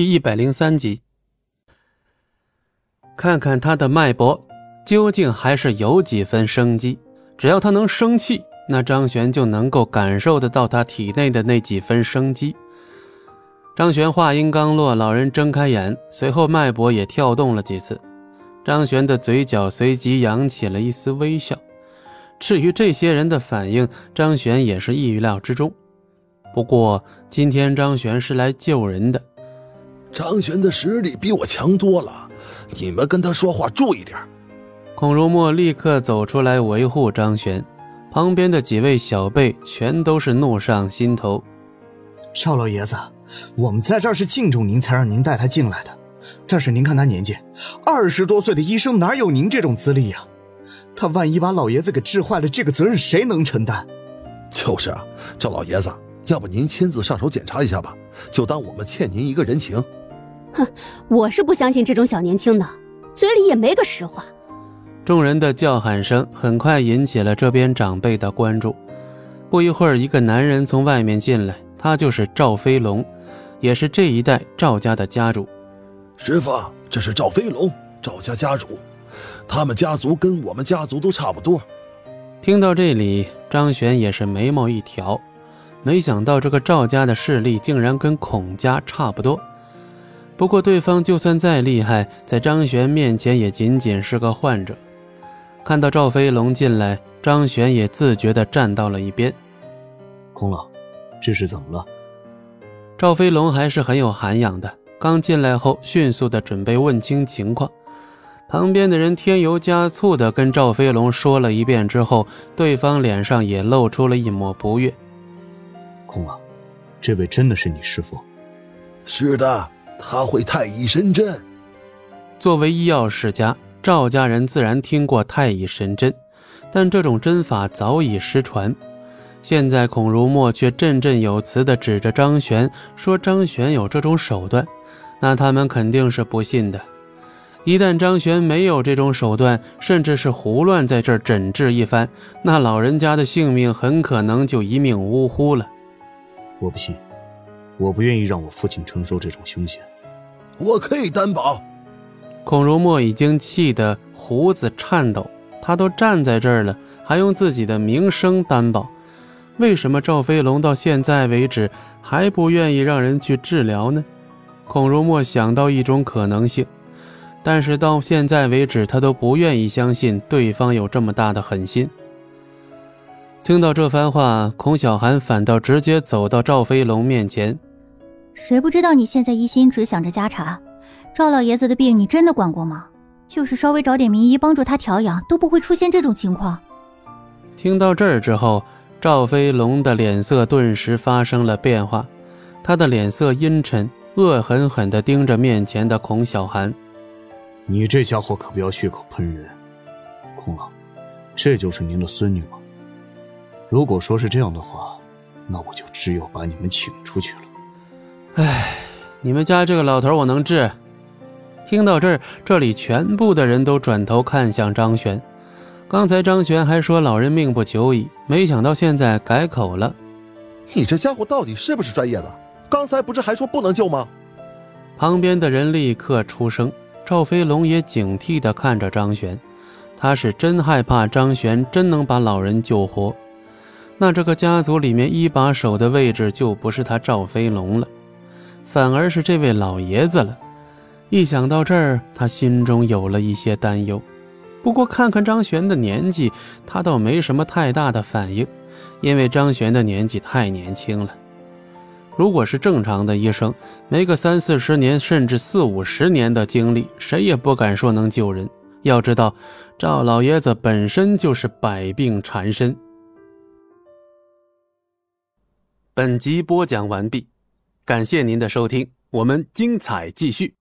第一百零三集。看看他的脉搏，究竟还是有几分生机。只要他能生气，那张璇就能够感受得到他体内的那几分生机。张璇话音刚落，老人睁开眼，随后脉搏也跳动了几次。张璇的嘴角随即扬起了一丝微笑。至于这些人的反应，张璇也是意料之中。不过今天张璇是来救人的。张璇的实力比我强多了，你们跟他说话注意点。孔如墨立刻走出来维护张璇，旁边的几位小辈全都是怒上心头。赵老爷子，我们在这儿是敬重您，才让您带他进来的。但是您看他年纪，二十多岁的医生哪有您这种资历呀？他万一把老爷子给治坏了，这个责任谁能承担？就是啊，赵老爷子，要不您亲自上手检查一下吧，就当我们欠您一个人情。哼，我是不相信这种小年轻的，嘴里也没个实话。众人的叫喊声很快引起了这边长辈的关注。不一会儿，一个男人从外面进来，他就是赵飞龙，也是这一代赵家的家主。师傅，这是赵飞龙，赵家家主，他们家族跟我们家族都差不多。听到这里，张璇也是眉毛一挑，没想到这个赵家的势力竟然跟孔家差不多。不过，对方就算再厉害，在张璇面前也仅仅是个患者。看到赵飞龙进来，张璇也自觉地站到了一边。空老，这是怎么了？赵飞龙还是很有涵养的，刚进来后迅速地准备问清情况。旁边的人添油加醋地跟赵飞龙说了一遍之后，对方脸上也露出了一抹不悦。空老，这位真的是你师傅？是的。他会太乙神针。作为医药世家，赵家人自然听过太乙神针，但这种针法早已失传。现在孔如墨却振振有词地指着张璇说：“张璇有这种手段，那他们肯定是不信的。一旦张璇没有这种手段，甚至是胡乱在这儿诊治一番，那老人家的性命很可能就一命呜呼了。”我不信，我不愿意让我父亲承受这种凶险。我可以担保。孔如墨已经气得胡子颤抖，他都站在这儿了，还用自己的名声担保？为什么赵飞龙到现在为止还不愿意让人去治疗呢？孔如墨想到一种可能性，但是到现在为止，他都不愿意相信对方有这么大的狠心。听到这番话，孔小寒反倒直接走到赵飞龙面前。谁不知道你现在一心只想着家产？赵老爷子的病你真的管过吗？就是稍微找点名医帮助他调养，都不会出现这种情况。听到这儿之后，赵飞龙的脸色顿时发生了变化，他的脸色阴沉，恶狠狠地盯着面前的孔小寒：“你这家伙可不要血口喷人，孔老，这就是您的孙女吗？如果说是这样的话，那我就只有把你们请出去了。”哎，你们家这个老头我能治。听到这儿，这里全部的人都转头看向张璇。刚才张璇还说老人命不久矣，没想到现在改口了。你这家伙到底是不是专业的？刚才不是还说不能救吗？旁边的人立刻出声。赵飞龙也警惕地看着张璇，他是真害怕张璇真能把老人救活，那这个家族里面一把手的位置就不是他赵飞龙了。反而是这位老爷子了，一想到这儿，他心中有了一些担忧。不过看看张璇的年纪，他倒没什么太大的反应，因为张璇的年纪太年轻了。如果是正常的医生，没个三四十年甚至四五十年的经历，谁也不敢说能救人。要知道，赵老爷子本身就是百病缠身。本集播讲完毕。感谢您的收听，我们精彩继续。